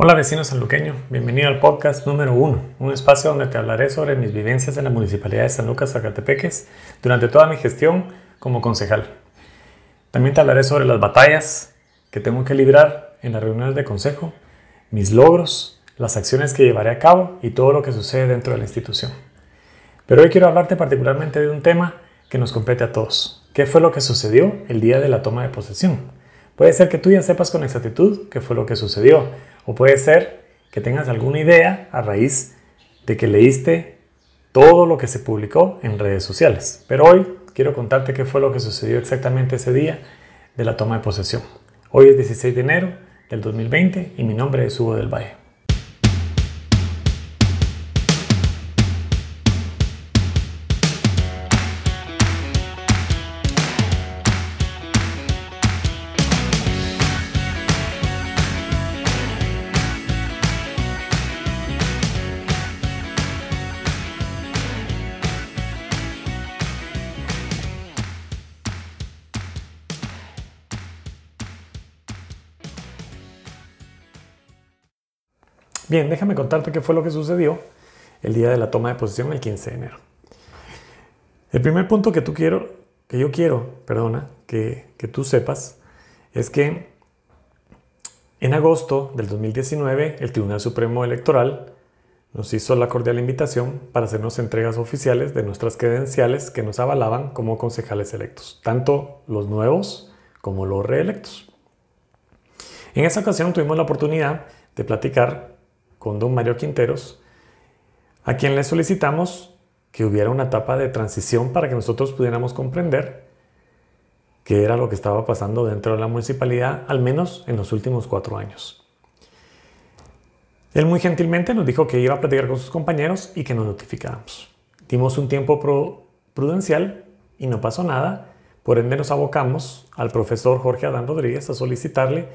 Hola vecino sanluqueño, bienvenido al podcast número 1, un espacio donde te hablaré sobre mis vivencias en la Municipalidad de San Lucas, Zacatepeques, durante toda mi gestión como concejal. También te hablaré sobre las batallas que tengo que librar en las reuniones de consejo, mis logros, las acciones que llevaré a cabo y todo lo que sucede dentro de la institución. Pero hoy quiero hablarte particularmente de un tema que nos compete a todos. ¿Qué fue lo que sucedió el día de la toma de posesión? Puede ser que tú ya sepas con exactitud qué fue lo que sucedió, o puede ser que tengas alguna idea a raíz de que leíste todo lo que se publicó en redes sociales. Pero hoy quiero contarte qué fue lo que sucedió exactamente ese día de la toma de posesión. Hoy es 16 de enero del 2020 y mi nombre es Hugo del Valle. Bien, déjame contarte qué fue lo que sucedió el día de la toma de posesión el 15 de enero. El primer punto que tú quiero, que yo quiero, perdona, que, que tú sepas, es que en agosto del 2019 el Tribunal Supremo Electoral nos hizo la cordial invitación para hacernos entregas oficiales de nuestras credenciales que nos avalaban como concejales electos, tanto los nuevos como los reelectos. En esa ocasión tuvimos la oportunidad de platicar con don Mario Quinteros, a quien le solicitamos que hubiera una etapa de transición para que nosotros pudiéramos comprender qué era lo que estaba pasando dentro de la municipalidad, al menos en los últimos cuatro años. Él muy gentilmente nos dijo que iba a platicar con sus compañeros y que nos notificáramos. Dimos un tiempo prudencial y no pasó nada, por ende nos abocamos al profesor Jorge Adán Rodríguez a solicitarle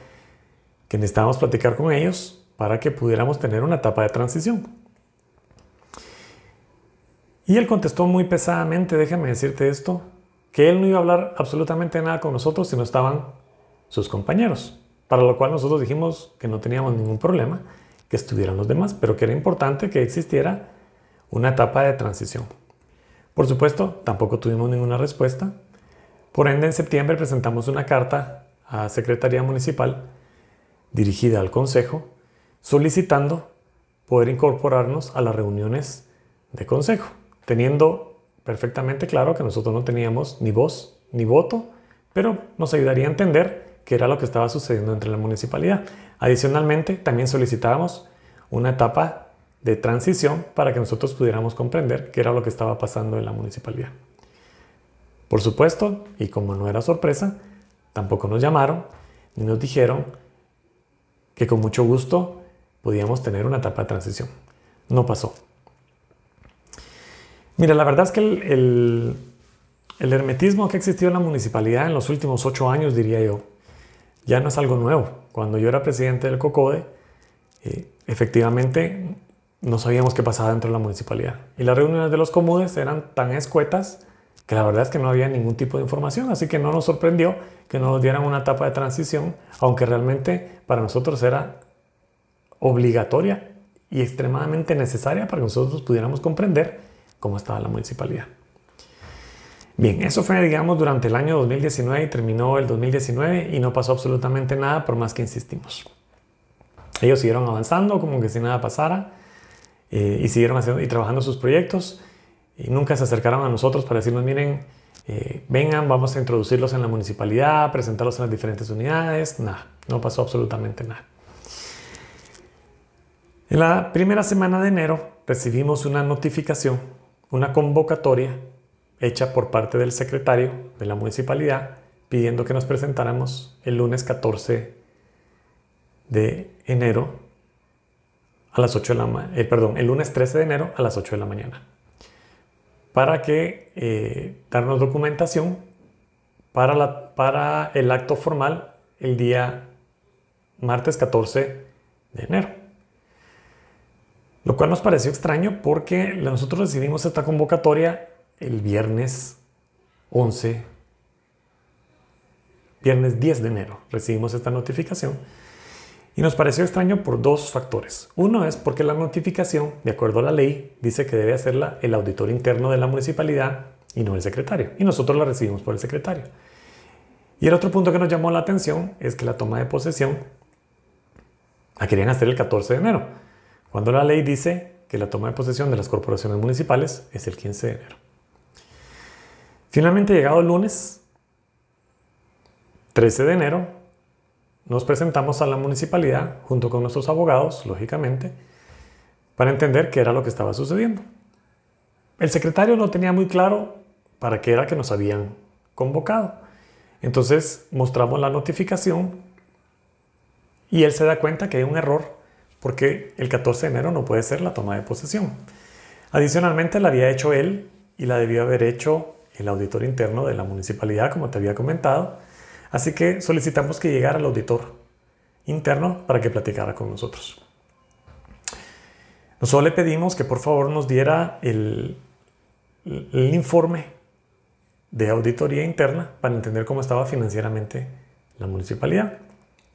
que necesitábamos platicar con ellos para que pudiéramos tener una etapa de transición. Y él contestó muy pesadamente, déjame decirte esto, que él no iba a hablar absolutamente nada con nosotros si no estaban sus compañeros, para lo cual nosotros dijimos que no teníamos ningún problema, que estuvieran los demás, pero que era importante que existiera una etapa de transición. Por supuesto, tampoco tuvimos ninguna respuesta. Por ende, en septiembre presentamos una carta a Secretaría Municipal dirigida al Consejo solicitando poder incorporarnos a las reuniones de consejo, teniendo perfectamente claro que nosotros no teníamos ni voz ni voto, pero nos ayudaría a entender qué era lo que estaba sucediendo entre la municipalidad. Adicionalmente, también solicitábamos una etapa de transición para que nosotros pudiéramos comprender qué era lo que estaba pasando en la municipalidad. Por supuesto, y como no era sorpresa, tampoco nos llamaron ni nos dijeron que con mucho gusto podíamos tener una etapa de transición. No pasó. Mira, la verdad es que el, hermetismo que ha existido en la municipalidad en los últimos ocho años, diría yo, ya no es algo nuevo. Cuando yo era presidente del COCODE, eh, efectivamente no sabíamos qué pasaba dentro de la municipalidad. Y las reuniones de los comunes eran tan escuetas que la verdad es que no había ningún tipo de información, así que no nos sorprendió que nos dieran una etapa de transición, aunque realmente para nosotros era obligatoria y extremadamente necesaria para que nosotros pudiéramos comprender cómo estaba la municipalidad. Bien, eso fue, digamos, durante el año 2019 y terminó el 2019 y no pasó absolutamente nada por más que insistimos. Ellos siguieron avanzando como que si nada pasara eh, y siguieron haciendo y trabajando sus proyectos y nunca se acercaron a nosotros para decirnos, miren, eh, vengan, vamos a introducirlos en la municipalidad, presentarlos en las diferentes unidades. Nada, no pasó absolutamente nada. En la primera semana de enero recibimos una notificación, una convocatoria hecha por parte del secretario de la municipalidad pidiendo que nos presentáramos el lunes 14 de enero a las 8 de la eh, perdón, el lunes 13 de enero a las 8 de la mañana para que eh, darnos documentación para, la, para el acto formal el día martes 14 de enero. Lo cual nos pareció extraño porque nosotros recibimos esta convocatoria el viernes 11, viernes 10 de enero. Recibimos esta notificación Y nos pareció extraño por dos factores. Uno es porque la notificación, de acuerdo a la ley, dice que debe hacerla el auditor interno de la municipalidad y no el secretario. Y nosotros la recibimos por el secretario. Y el otro punto que nos llamó la atención es que la toma de posesión la querían hacer el 14 de enero, cuando la ley dice que la toma de posesión de las corporaciones municipales es el 15 de enero. Finalmente, llegado el lunes 13 de enero, nos presentamos a la municipalidad junto con nuestros abogados, lógicamente, para entender qué era lo que estaba sucediendo. El secretario no tenía muy claro para qué era que nos habían convocado. Entonces mostramos la notificación y él se da cuenta que hay un error porque el 14 de enero no puede ser la toma de posesión. Adicionalmente la había hecho él y la debió haber hecho el auditor interno de la municipalidad, como te había comentado. Así que solicitamos que llegara el auditor interno para que platicara con nosotros. Nosotros le pedimos que por favor nos diera el, el informe de auditoría interna para entender cómo estaba financieramente la municipalidad.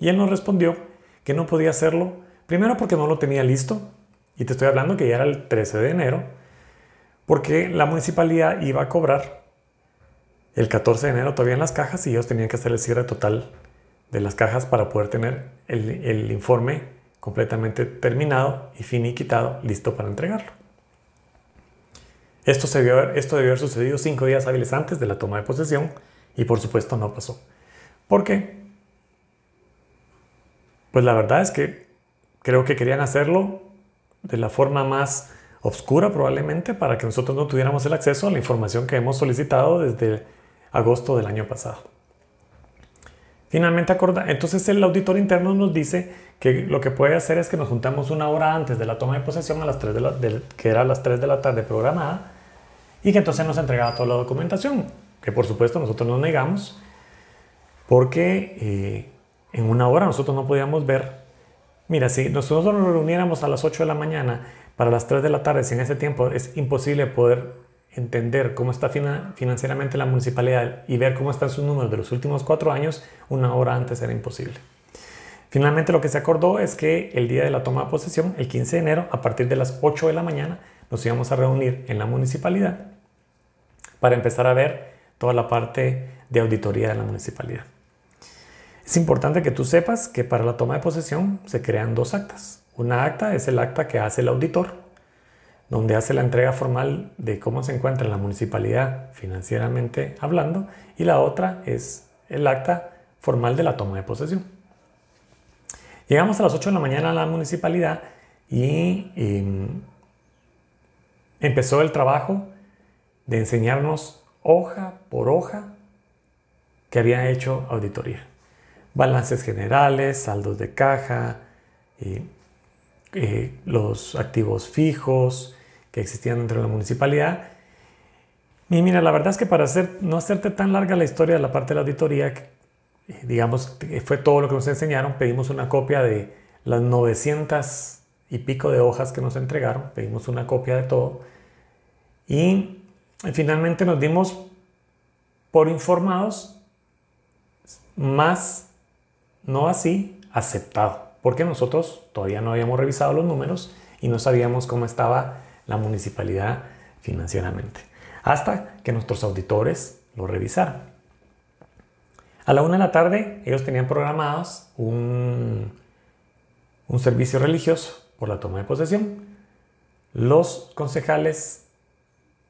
Y él nos respondió que no podía hacerlo, primero porque no lo tenía listo, y te estoy hablando que ya era el 13 de enero, porque la municipalidad iba a cobrar el 14 de enero todavía en las cajas y ellos tenían que hacer el cierre total de las cajas para poder tener el, informe completamente terminado y finiquitado, listo para entregarlo. Esto, debió, esto debió haber sucedido cinco días hábiles antes de la toma de posesión y por supuesto no pasó. ¿Por qué? Pues la verdad es que creo que querían hacerlo de la forma más oscura probablemente para que nosotros no tuviéramos el acceso a la información que hemos solicitado desde agosto del año pasado. Finalmente acorda, entonces el auditor interno nos dice que lo que puede hacer es que nos juntamos una hora antes de la toma de posesión a las 3 de la, que era a las 3 de la tarde programada y que entonces nos entregaba toda la documentación, que por supuesto nosotros nos negamos, porque eh, en una hora nosotros no podíamos ver, mira, si nosotros nos reuniéramos a las 8 de la mañana para las 3 de la tarde, si en ese tiempo es imposible poder entender cómo está financieramente la municipalidad y ver cómo están sus números de los últimos cuatro años, una hora antes era imposible. Finalmente lo que se acordó es que el día de la toma de posesión, el 15 de enero, a partir de las 8 de la mañana, nos íbamos a reunir en la municipalidad para empezar a ver toda la parte de auditoría de la municipalidad. Es importante que tú sepas que para la toma de posesión se crean dos actas. Una acta es el acta que hace el auditor, donde hace la entrega formal de cómo se encuentra la municipalidad financieramente hablando, y la otra es el acta formal de la toma de posesión. Llegamos a las 8 de la mañana a la municipalidad y em, empezó el trabajo de enseñarnos hoja por hoja que había hecho auditoría. Balances generales, saldos de caja, eh, los activos fijos que existían dentro de la municipalidad. Y mira, la verdad es que para hacer, no hacerte tan larga la historia de la parte de la auditoría, digamos, fue todo lo que nos enseñaron, pedimos una copia de las 900 y pico de hojas que nos entregaron, pedimos una copia de todo. Y finalmente nos dimos por informados, más no así aceptado, porque nosotros todavía no habíamos revisado los números y no sabíamos cómo estaba la municipalidad financieramente, hasta que nuestros auditores lo revisaron. A la una de la tarde ellos tenían programados un, un servicio religioso por la toma de posesión. Los concejales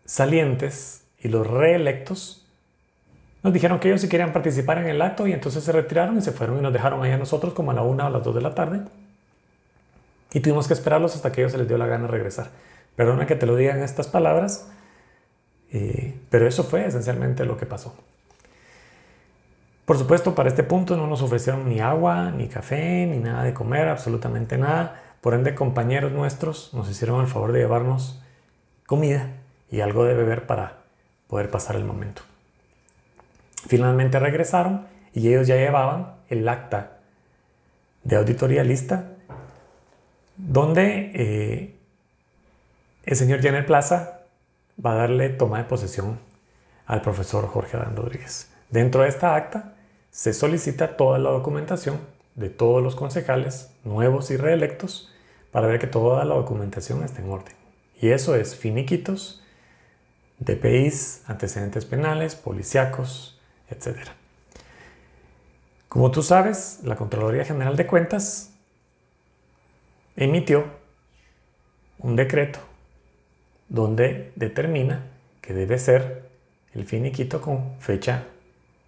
salientes y los reelectos nos dijeron que ellos sí querían participar en el acto y entonces se retiraron y se fueron y nos dejaron ahí a nosotros como a la una o las dos de la tarde. Y tuvimos que esperarlos hasta que ellos se les dio la gana de regresar. Perdona que te lo digan estas palabras, eh, pero eso fue esencialmente lo que pasó. Por supuesto, para este punto no nos ofrecieron ni agua, ni café, ni nada de comer, absolutamente nada. Por ende, compañeros nuestros nos hicieron el favor de llevarnos comida y algo de beber para poder pasar el momento. Finalmente regresaron y ellos ya llevaban el acta de auditoría lista donde eh, el señor Jenner Plaza va a darle toma de posesión al profesor Jorge Adán Rodríguez. Dentro de esta acta se solicita toda la documentación de todos los concejales, nuevos y reelectos, para ver que toda la documentación esté en orden. Y eso es finiquitos, DPIs, antecedentes penales, policíacos, etc. Como tú sabes, la Contraloría General de Cuentas emitió un decreto donde determina que debe ser el finiquito con fecha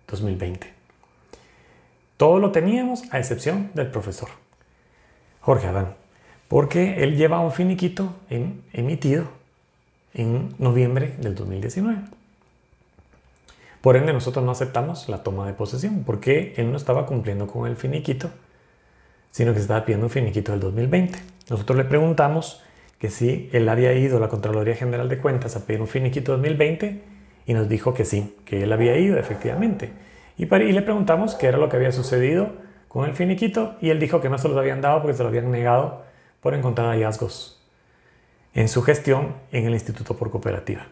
2020. Todo lo teníamos a excepción del profesor Jorge Adán, porque él lleva un finiquito emitido en noviembre del 2019. Por ende, nosotros no aceptamos la toma de posesión, porque él no estaba cumpliendo con el finiquito, sino que se estaba pidiendo un finiquito del 2020. Nosotros le preguntamos que si él había ido a la Contraloría General de Cuentas a pedir un finiquito 2020 y nos dijo que sí, que él había ido efectivamente. Y, le preguntamos qué era lo que había sucedido con el finiquito y él dijo que no se los habían dado porque se lo habían negado por encontrar hallazgos en su gestión en el Instituto por Cooperativa.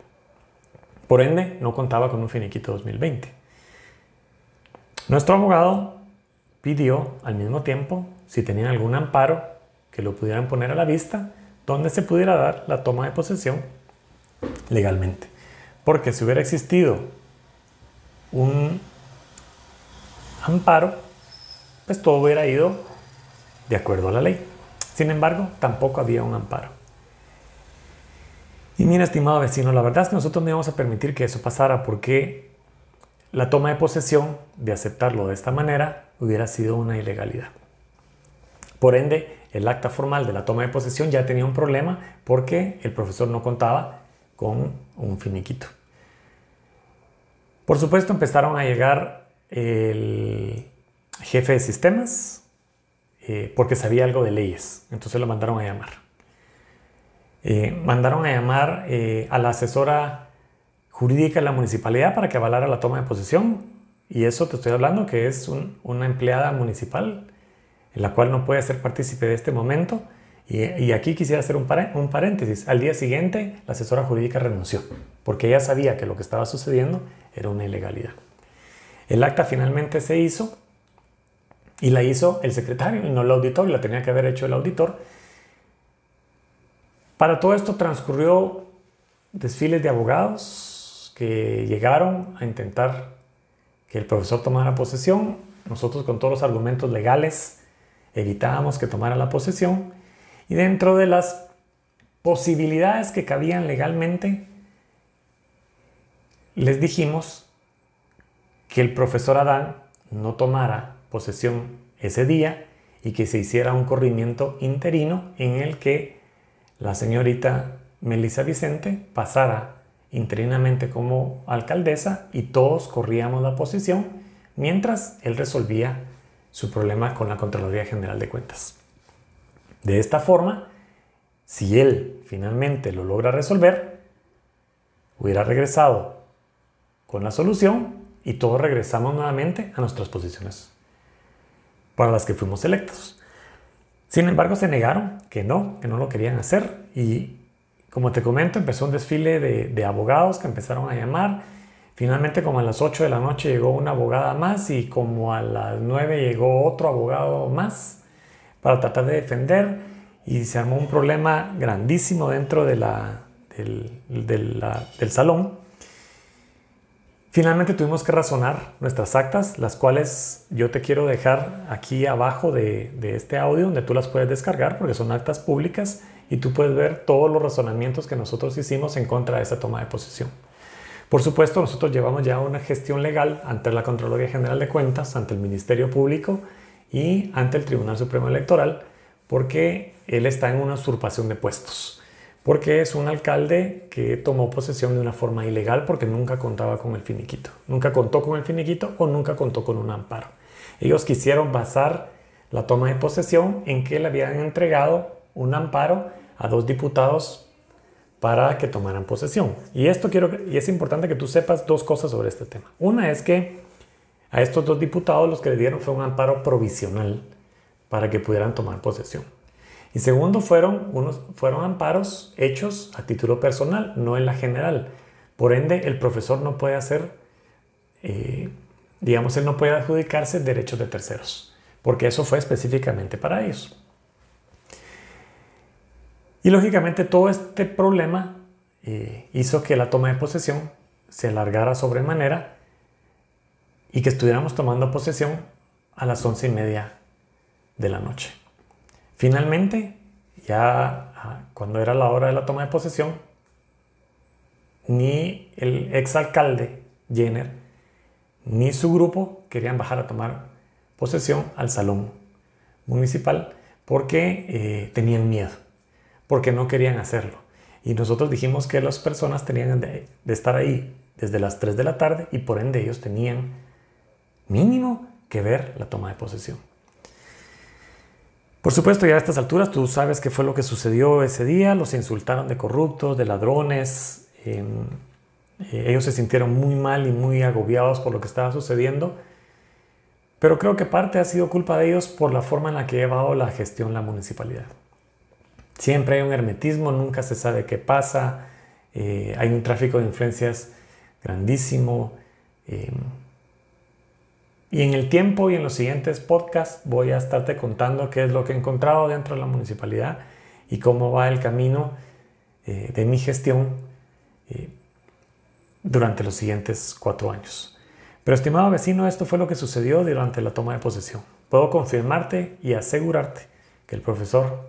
Por ende, no contaba con un finiquito 2020. Nuestro abogado pidió al mismo tiempo si tenían algún amparo que lo pudieran poner a la vista donde se pudiera dar la toma de posesión legalmente. Porque si hubiera existido un amparo, pues todo hubiera ido de acuerdo a la ley. Sin embargo, tampoco había un amparo. Y mira, estimado vecino, la verdad es que nosotros no íbamos a permitir que eso pasara porque la toma de posesión, de aceptarlo de esta manera, hubiera sido una ilegalidad. Por ende, el acta formal de la toma de posesión ya tenía un problema porque el profesor no contaba con un finiquito. Por supuesto, empezaron a llegar el jefe de sistemas eh, porque sabía algo de leyes, entonces lo mandaron a llamar. Eh, mandaron a llamar eh, a la asesora jurídica de la municipalidad para que avalara la toma de posesión y eso te estoy hablando que es una empleada municipal en la cual no puede ser partícipe de este momento. Y, aquí quisiera hacer un, un, paréntesis. Al día siguiente, la asesora jurídica renunció, porque ella sabía que lo que estaba sucediendo era una ilegalidad. El acta finalmente se hizo y la hizo el secretario y no el auditor, la tenía que haber hecho el auditor. Para todo esto transcurrió desfiles de abogados que llegaron a intentar que el profesor tomara posesión. Nosotros con todos los argumentos legales evitábamos que tomara la posesión y dentro de las posibilidades que cabían legalmente, les dijimos que el profesor Adán no tomara posesión ese día y que se hiciera un corrimiento interino en el que la señorita Melissa Vicente pasara interinamente como alcaldesa y todos corríamos la posesión mientras él resolvía su problema con la Contraloría General de Cuentas. De esta forma, si él finalmente lo logra resolver, hubiera regresado con la solución y todos regresamos nuevamente a nuestras posiciones para las que fuimos electos. Sin embargo, se negaron que no, que no lo querían hacer y como te comento, empezó un desfile de, abogados que empezaron a llamar Finalmente como a las 8 de la noche llegó una abogada más y como a las 9 llegó otro abogado más para tratar de defender y se armó un problema grandísimo dentro del, salón. Finalmente tuvimos que razonar nuestras actas, las cuales yo te quiero dejar aquí abajo de, este audio, donde tú las puedes descargar porque son actas públicas y tú puedes ver todos los razonamientos que nosotros hicimos en contra de esa toma de posesión. Por supuesto, nosotros llevamos ya una gestión legal ante la Contraloría General de Cuentas, ante el Ministerio Público y ante el Tribunal Supremo Electoral, porque él está en una usurpación de puestos, porque es un alcalde que tomó posesión de una forma ilegal porque nunca contaba con el finiquito, nunca contó con el finiquito o nunca contó con un amparo. Ellos quisieron basar la toma de posesión en que le habían entregado un amparo a dos diputados para que tomaran posesión. Y esto quiero y es importante que tú sepas dos cosas sobre este tema. Una es que a estos dos diputados los que le dieron fue un amparo provisional para que pudieran tomar posesión. Y segundo, fueron, unos, fueron amparos hechos a título personal, no en la general. Por ende, el profesor no puede hacer, eh, digamos, él no puede adjudicarse derechos de terceros. porque eso fue específicamente para ellos. Y lógicamente todo este problema eh, hizo que la toma de posesión se alargara sobremanera y que estuviéramos tomando posesión a las once y media de la noche. Finalmente, ya ah, cuando era la hora de la toma de posesión, ni el exalcalde Jenner ni su grupo querían bajar a tomar posesión al salón municipal porque eh, tenían miedo, porque no querían hacerlo. Y nosotros dijimos que las personas tenían de, estar ahí desde las 3 de la tarde y por ende ellos tenían mínimo que ver la toma de posesión. Por supuesto, ya a estas alturas tú sabes qué fue lo que sucedió ese día. Los insultaron de corruptos, de ladrones. Eh, ellos se sintieron muy mal y muy agobiados por lo que estaba sucediendo. Pero creo que parte ha sido culpa de ellos por la forma en la que ha llevado la gestión la municipalidad. Siempre hay un hermetismo, nunca se sabe qué pasa, eh, hay un tráfico de influencias grandísimo. Eh, y en el tiempo y en los siguientes podcasts voy a estarte contando qué es lo que he encontrado dentro de la municipalidad y cómo va el camino eh, de mi gestión durante los siguientes cuatro años. Pero estimado vecino, esto fue lo que sucedió durante la toma de posesión. Puedo confirmarte y asegurarte que el profesor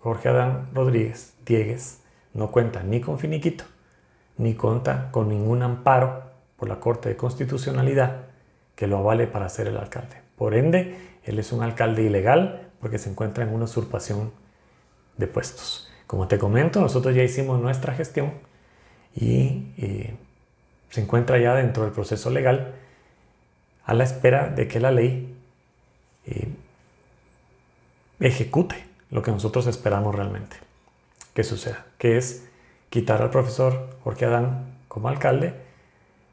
Jorge Adán Rodríguez Diegues no cuenta ni con finiquito, ni cuenta con ningún amparo por la Corte de Constitucionalidad que lo avale para ser el alcalde. Por ende, él es un alcalde ilegal porque se encuentra en una usurpación de puestos. Como te comento, nosotros ya hicimos nuestra gestión y eh, se encuentra ya dentro del proceso legal a la espera de que la ley eh, ejecute lo que nosotros esperamos realmente que suceda, que es quitar al profesor Jorge Adán como alcalde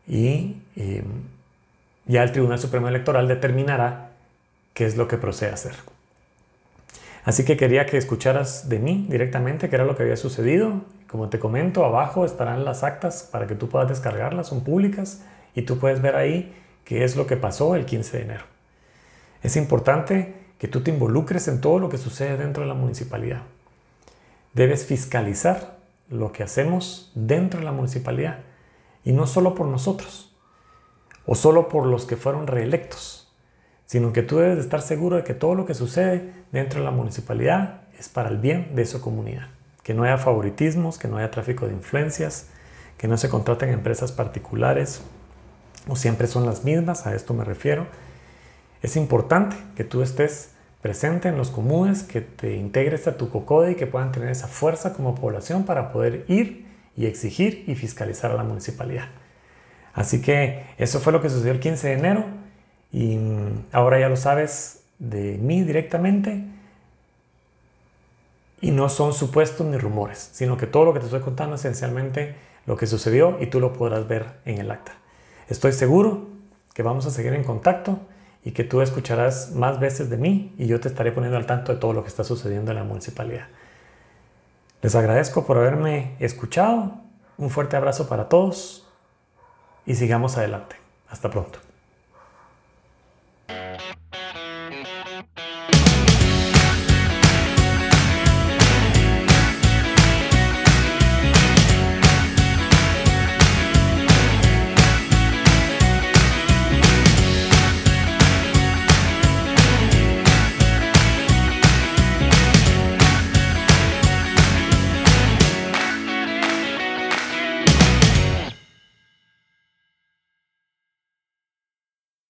y eh, ya el Tribunal Supremo Electoral determinará qué es lo que procede a hacer. Así que quería que escucharas de mí directamente qué era lo que había sucedido como te comento, abajo estarán las actas para que tú puedas descargarlas, son públicas y tú puedes ver ahí qué es lo que pasó el 15 de enero. Es importante que tú te involucres en todo lo que sucede dentro de la municipalidad. Debes fiscalizar lo que hacemos dentro de la municipalidad y no solo por nosotros o solo por los que fueron reelectos, sino que tú debes estar seguro de que todo lo que sucede dentro de la municipalidad es para el bien de esa comunidad que no haya favoritismos, que no haya tráfico de influencias, que no se contraten empresas particulares o siempre son las mismas, a esto me refiero. Es importante que tú estés presente en los comunes, que te integres a tu COCODE y que puedan tener esa fuerza como población para poder ir y exigir y fiscalizar a la municipalidad. Así que eso fue lo que sucedió el 15 de enero y ahora ya lo sabes de mí directamente y no son supuestos ni rumores, sino que todo lo que te estoy contando es esencialmente lo que sucedió y tú lo podrás ver en el acta. Estoy seguro que vamos a seguir en contacto y que tú escucharás más veces de mí y yo te estaré poniendo al tanto de todo lo que está sucediendo en la municipalidad. Les agradezco por haberme escuchado. Un fuerte abrazo para todos y sigamos adelante. Hasta pronto.